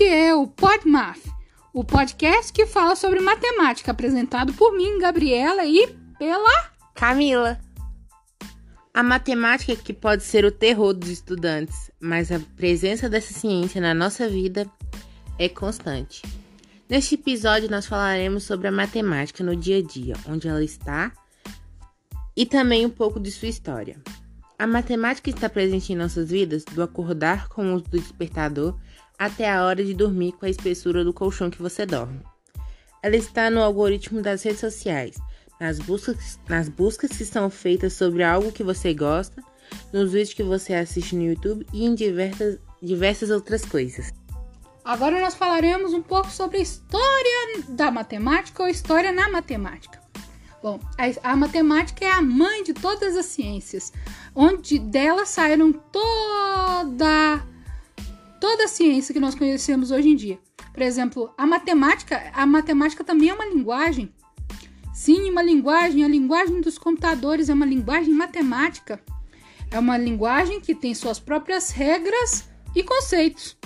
Este é o PodMath, o podcast que fala sobre matemática, apresentado por mim, Gabriela, e pela Camila. A matemática que pode ser o terror dos estudantes, mas a presença dessa ciência na nossa vida é constante. Neste episódio, nós falaremos sobre a matemática no dia a dia, onde ela está, e também um pouco de sua história. A matemática está presente em nossas vidas do acordar com o uso do despertador até a hora de dormir com a espessura do colchão que você dorme. Ela está no algoritmo das redes sociais, nas buscas, nas buscas que são feitas sobre algo que você gosta, nos vídeos que você assiste no YouTube e em diversas, diversas outras coisas. Agora nós falaremos um pouco sobre a história da matemática ou história na matemática. Bom, a, a, matemática é a mãe de todas as ciências, onde dela saíram toda toda a ciência que nós conhecemos hoje em dia. Por exemplo, a matemática, a matemática também é uma linguagem. Sim, uma linguagem, a linguagem dos computadores é uma linguagem matemática. É uma linguagem que tem suas próprias regras e conceitos.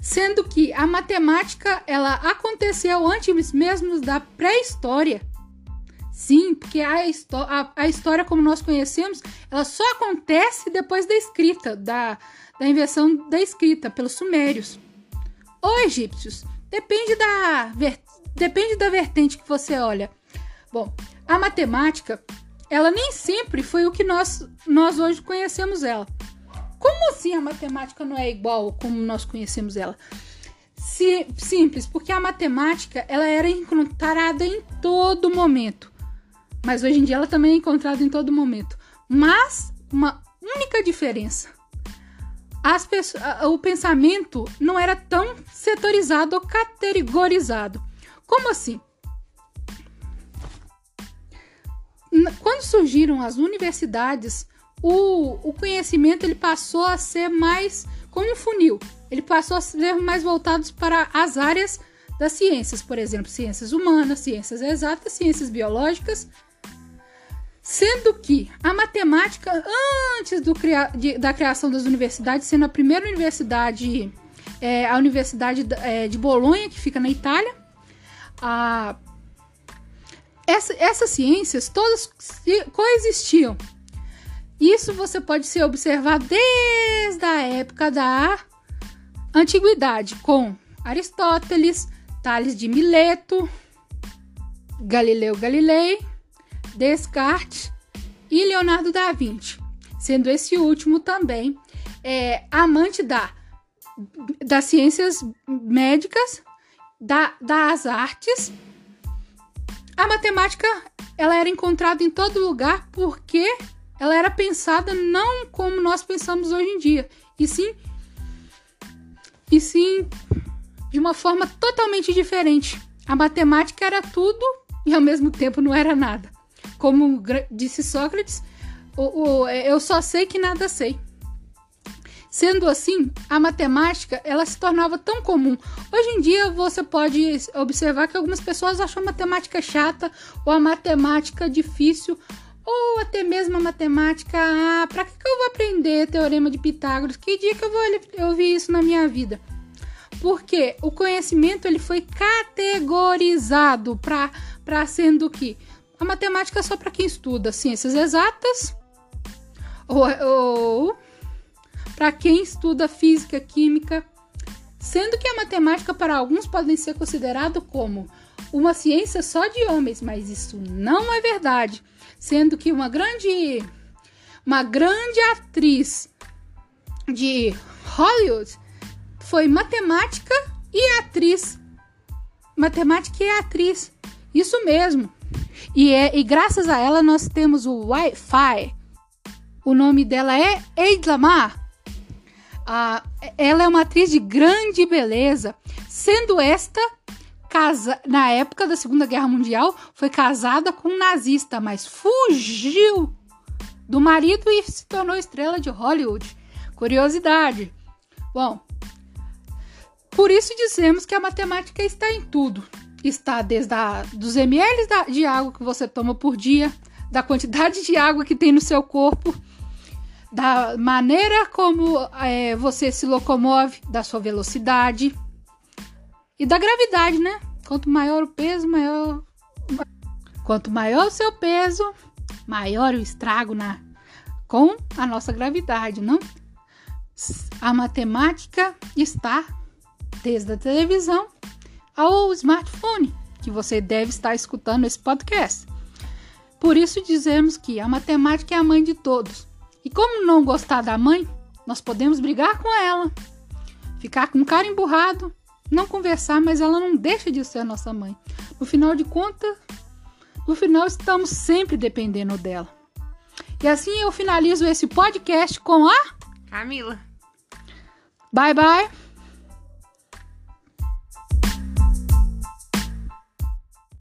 Sendo que a matemática, ela aconteceu antes mesmo da pré-história. Sim, porque a, a, a, história como nós conhecemos, ela só acontece depois da escrita, da, da invenção da escrita pelos sumérios. Ou egípcios. Depende da, depende da vertente que você olha. Bom, a matemática, ela nem sempre foi o que nós, nós hoje conhecemos ela. Como assim a matemática não é igual como nós conhecemos ela? Si, simples, porque a matemática ela era encontrada em todo momento. Mas hoje em dia ela também é encontrada em todo momento. Mas uma única diferença o pensamento não era tão setorizado ou categorizado. Como assim? Quando surgiram as universidades, o, o conhecimento ele passou a ser mais como um funil. Ele passou a ser mais voltado para as áreas das ciências, por exemplo, ciências humanas, ciências exatas, ciências biológicas, Sendo que a matemática, antes cria de, da criação das universidades, sendo a primeira universidade, é, a Universidade é, de Bolonha, que fica na Itália, a, essa, essas ciências todas coexistiam. Isso você pode se observar desde a época da antiguidade, com Aristóteles, Tales de Mileto, Galileu Galilei Descartes e Leonardo da Vinci, sendo esse último também é, amante da, das ciências médicas, da, das artes. A matemática ela era encontrada em todo lugar porque ela era pensada não como nós pensamos hoje em dia, e sim, e sim de uma forma totalmente diferente. A matemática era tudo e ao mesmo tempo não era nada. Como disse Sócrates, o, o, eu só sei que nada sei. Sendo assim, a matemática ela se tornava tão comum. Hoje em dia você pode observar que algumas pessoas acham a matemática chata ou a matemática difícil ou até mesmo a matemática. Ah, para que, eu vou aprender teorema de Pitágoras? Que dia que eu vou ouvir isso na minha vida? Porque o conhecimento ele foi categorizado para sendo que a matemática é só para quem estuda ciências exatas ou, ou para quem estuda física, química, sendo que a matemática para alguns pode ser considerado como uma ciência só de homens, mas isso não é verdade, sendo que uma grande uma grande atriz de Hollywood foi matemática e atriz. Matemática e atriz. Isso mesmo. E, é, e graças a ela nós temos o Wi-Fi. O nome dela é Eid. Ah, ela é uma atriz de grande beleza, sendo esta casa na época da Segunda Guerra Mundial foi casada com um nazista, mas fugiu do marido e se tornou estrela de Hollywood. Curiosidade. Bom, por isso dizemos que a matemática está em tudo está desde a, dos ml de água que você toma por dia, da quantidade de água que tem no seu corpo, da maneira como é, você se locomove, da sua velocidade e da gravidade, né? Quanto maior o peso, maior. Quanto maior o seu peso, maior o estrago na com a nossa gravidade, não? A matemática está desde a televisão ao smartphone, que você deve estar escutando esse podcast. Por isso dizemos que a matemática é a mãe de todos. E como não gostar da mãe, nós podemos brigar com ela, ficar com cara emburrado, não conversar, mas ela não deixa de ser a nossa mãe. No final de contas, no final estamos sempre dependendo dela. E assim eu finalizo esse podcast com a Camila. Bye bye.